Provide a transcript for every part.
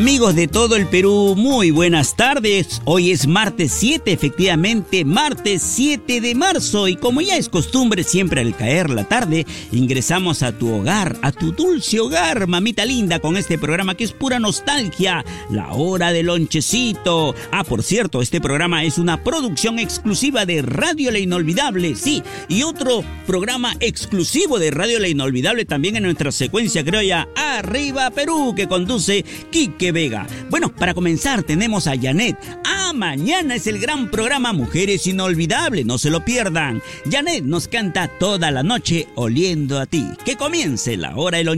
Amigos de todo el Perú, muy buenas tardes. Hoy es martes 7, efectivamente, martes 7 de marzo y como ya es costumbre siempre al caer la tarde, ingresamos a tu hogar, a tu dulce hogar, mamita linda, con este programa que es pura nostalgia, la hora del lonchecito. Ah, por cierto, este programa es una producción exclusiva de Radio La Inolvidable, sí, y otro programa exclusivo de Radio La Inolvidable también en nuestra secuencia criolla Arriba Perú que conduce Vega. Bueno, para comenzar tenemos a Janet. Ah, mañana es el gran programa Mujeres Inolvidables, no se lo pierdan. Janet nos canta toda la noche oliendo a ti. Que comience la hora del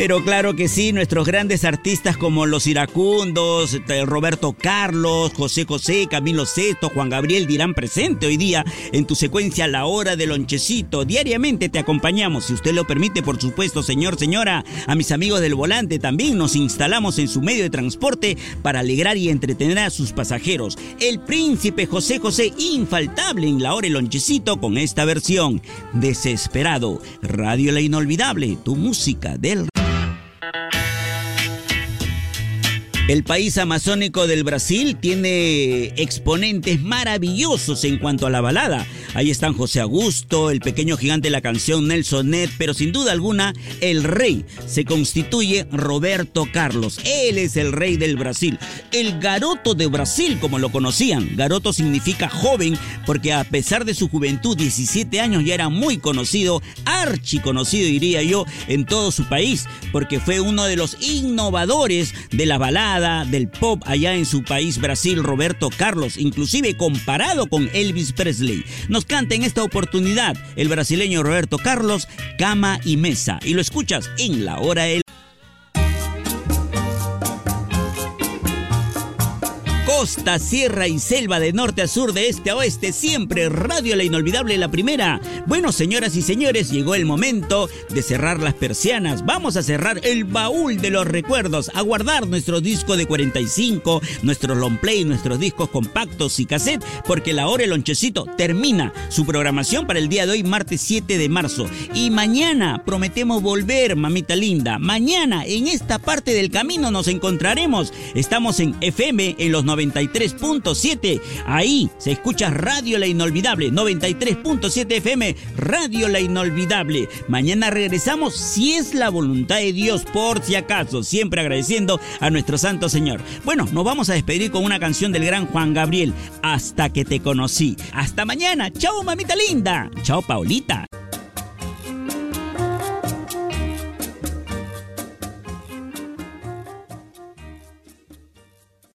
Pero claro que sí, nuestros grandes artistas como los iracundos, Roberto Carlos, José José, Camilo Sesto, Juan Gabriel dirán presente hoy día en tu secuencia La Hora del Lonchecito. Diariamente te acompañamos, si usted lo permite, por supuesto, señor, señora. A mis amigos del volante también nos instalamos en su medio de transporte para alegrar y entretener a sus pasajeros. El príncipe José José, infaltable en La Hora del Lonchecito con esta versión. Desesperado, Radio La Inolvidable, tu música del El país amazónico del Brasil tiene exponentes maravillosos en cuanto a la balada. Ahí están José Augusto, el pequeño gigante de la canción Nelson Ned, pero sin duda alguna el rey se constituye Roberto Carlos. Él es el rey del Brasil, el garoto de Brasil como lo conocían. Garoto significa joven porque a pesar de su juventud, 17 años ya era muy conocido, archi conocido diría yo, en todo su país, porque fue uno de los innovadores de la balada del pop allá en su país Brasil, Roberto Carlos, inclusive comparado con Elvis Presley. Nos canta en esta oportunidad el brasileño Roberto Carlos, Cama y Mesa. Y lo escuchas en la hora el costa, sierra y selva de norte a sur, de este a oeste, siempre Radio La Inolvidable la primera. Bueno, señoras y señores, llegó el momento de cerrar las persianas. Vamos a cerrar el baúl de los recuerdos, a guardar nuestro disco de 45, nuestros long play, nuestros discos compactos y cassette, porque la hora el lonchecito termina su programación para el día de hoy, martes 7 de marzo. Y mañana prometemos volver, mamita linda. Mañana en esta parte del camino nos encontraremos. Estamos en FM en los 90 93.7. Ahí se escucha Radio La Inolvidable, 93.7 FM, Radio La Inolvidable. Mañana regresamos si es la voluntad de Dios, por si acaso, siempre agradeciendo a nuestro Santo Señor. Bueno, nos vamos a despedir con una canción del gran Juan Gabriel, Hasta que te conocí. Hasta mañana. Chao, mamita linda. Chao, Paulita.